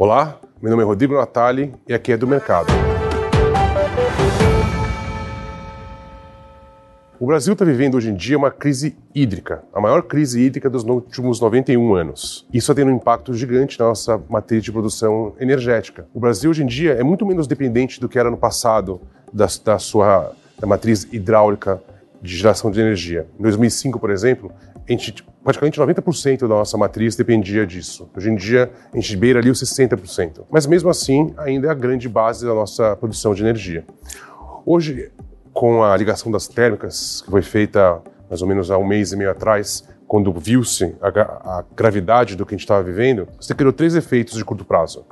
Olá, meu nome é Rodrigo Natali e aqui é do Mercado. O Brasil está vivendo hoje em dia uma crise hídrica, a maior crise hídrica dos últimos 91 anos. Isso está tendo um impacto gigante na nossa matriz de produção energética. O Brasil hoje em dia é muito menos dependente do que era no passado da, da sua da matriz hidráulica de geração de energia. Em 2005, por exemplo, gente, praticamente 90% da nossa matriz dependia disso. Hoje em dia, a gente beira ali os 60%. Mas mesmo assim, ainda é a grande base da nossa produção de energia. Hoje, com a ligação das térmicas, que foi feita mais ou menos há um mês e meio atrás, quando viu-se a, a, gravidade do que a gente estava vivendo, você criou três efeitos de curto prazo.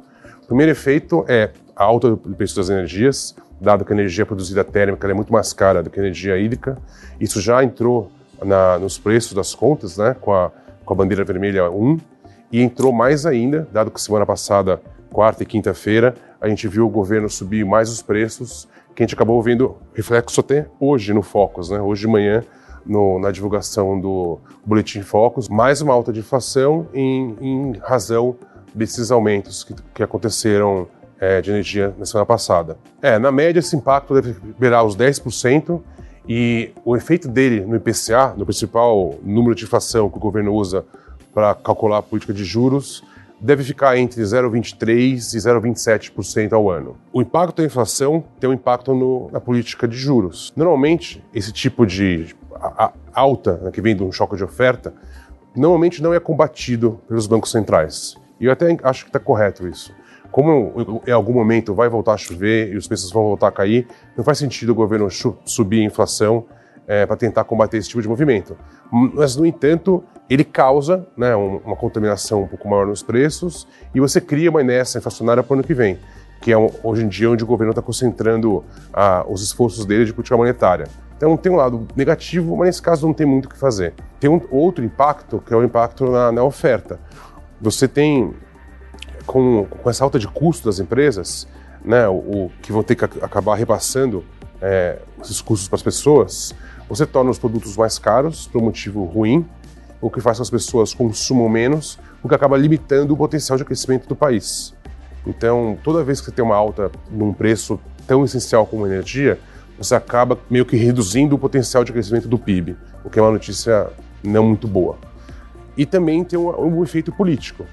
O primeiro efeito é a alta do preço das energias, dado que a energia produzida térmica é muito mais cara do que a energia hídrica. Isso já entrou na, nos preços das contas, né, com a, com a bandeira vermelha 1, e entrou mais ainda, dado que semana passada, quarta e quinta-feira, a gente viu o governo subir mais os preços que a gente acabou vendo reflexo até hoje no Focus, né? Hoje de manhã, no, na divulgação do Boletim Focus, mais uma alta de inflação em, em razão desses aumentos que, que aconteceram é, de energia na semana passada. É, na média, esse impacto deve beirar os 10%, e o efeito dele no IPCA, no principal número de inflação que o governo usa para calcular a política de juros, deve ficar entre 0,23% e 0,27% ao ano. O impacto da inflação tem um impacto no, na política de juros. Normalmente, esse tipo de alta, né, que vem de um choque de oferta, normalmente não é combatido pelos bancos centrais. E eu até acho que está correto isso. Como em algum momento vai voltar a chover e os preços vão voltar a cair, não faz sentido o governo subir a inflação é, para tentar combater esse tipo de movimento. Mas, no entanto, ele causa né, uma contaminação um pouco maior nos preços e você cria uma inércia inflacionária para o ano que vem, que é hoje em dia onde o governo está concentrando ah, os esforços dele de política monetária. Então tem um lado negativo, mas nesse caso não tem muito o que fazer. Tem um outro impacto, que é o impacto na, na oferta. Você tem, com, com, essa alta de custo das empresas, né, o, o que vão ter que acabar repassando é, esses custos para as pessoas, você torna os produtos mais caros por um motivo ruim, o que faz com que as pessoas consumam menos, o que acaba limitando o potencial de crescimento do país. Então, toda vez que você tem uma alta num preço tão essencial como a energia, você acaba meio que reduzindo o potencial de crescimento do PIB, o que é uma notícia não muito boa. E também tem um, um efeito político.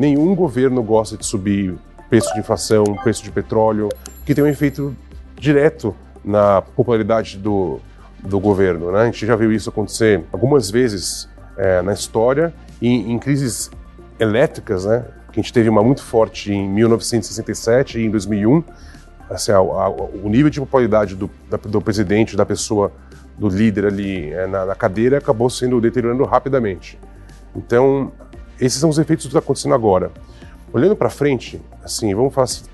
Nenhum governo gosta de subir preço de inflação, preço de petróleo, que tem um efeito direto na popularidade do, do governo. Né? A gente já viu isso acontecer algumas vezes é, na história, e em crises elétricas, né, que a gente teve uma muito forte em 1967 e em 2001, assim, a, a, o nível de popularidade do, da, do, presidente, da pessoa, do líder ali é, na, na, cadeira acabou sendo deteriorando rapidamente. Então, esses são os efeitos do que está acontecendo agora. Olhando para frente, assim, vamos falar se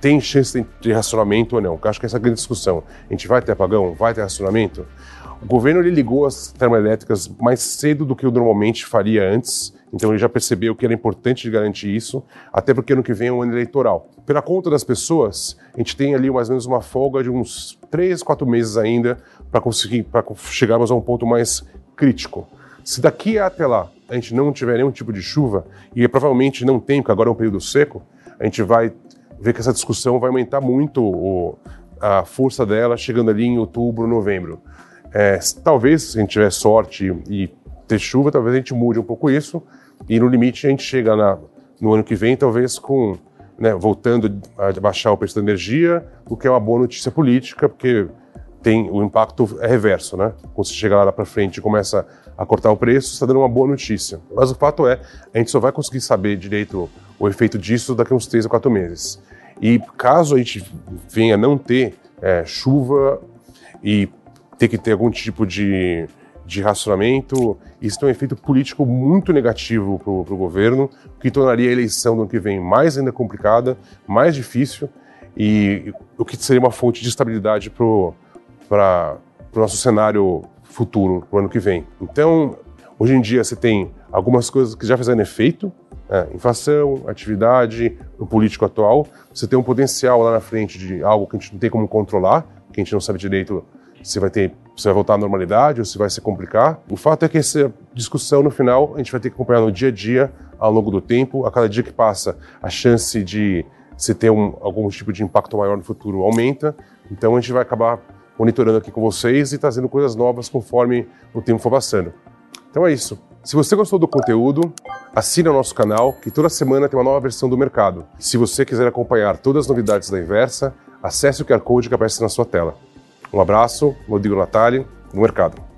tem chance de racionamento ou não. Eu acho que essa é a grande discussão. A gente vai ter apagão? Vai ter racionamento? O governo ele ligou as termoelétricas mais cedo do que normalmente faria antes, então ele já percebeu que era importante garantir isso, até porque ano que vem é um ano eleitoral. Pela conta das pessoas, a gente tem ali mais ou menos uma folga de uns três, quatro meses ainda para conseguir para chegarmos a um ponto mais crítico. Se daqui até lá a gente não tiver nenhum tipo de chuva, e provavelmente não tem, porque agora é um período seco, a gente vai ver que essa discussão vai aumentar muito o, a força dela chegando ali em outubro, novembro. É, talvez, se a gente tiver sorte e ter chuva, talvez a gente mude um pouco isso e no limite a gente chega na, no ano que vem, talvez com, né, voltando a baixar o preço da energia, o que é uma boa notícia política, porque tem o impacto é reverso, né? Quando você chega lá para frente e começa a cortar o preço, está dando uma boa notícia. Mas o fato é, a gente só vai conseguir saber direito o efeito disso daqui a uns três a quatro meses. E caso a gente venha não ter é, chuva e ter que ter algum tipo de, de racionamento. Isso tem um efeito político muito negativo para o governo, que tornaria a eleição do ano que vem mais ainda complicada, mais difícil, e o que seria uma fonte de estabilidade para o nosso cenário futuro, para o ano que vem. Então, hoje em dia, você tem algumas coisas que já fizeram efeito, né? inflação, atividade, no político atual. Você tem um potencial lá na frente de algo que a gente não tem como controlar, que a gente não sabe direito se vai ter se vai voltar à normalidade ou se vai se complicar. O fato é que essa discussão no final a gente vai ter que acompanhar no dia a dia, ao longo do tempo. A cada dia que passa, a chance de se ter um, algum tipo de impacto maior no futuro aumenta. Então a gente vai acabar monitorando aqui com vocês e trazendo coisas novas conforme o tempo for passando. Então é isso. Se você gostou do conteúdo, assine o nosso canal, que toda semana tem uma nova versão do mercado. Se você quiser acompanhar todas as novidades da Inversa, acesse o QR Code que aparece na sua tela. Um abraço, Rodrigo Natali, no mercado.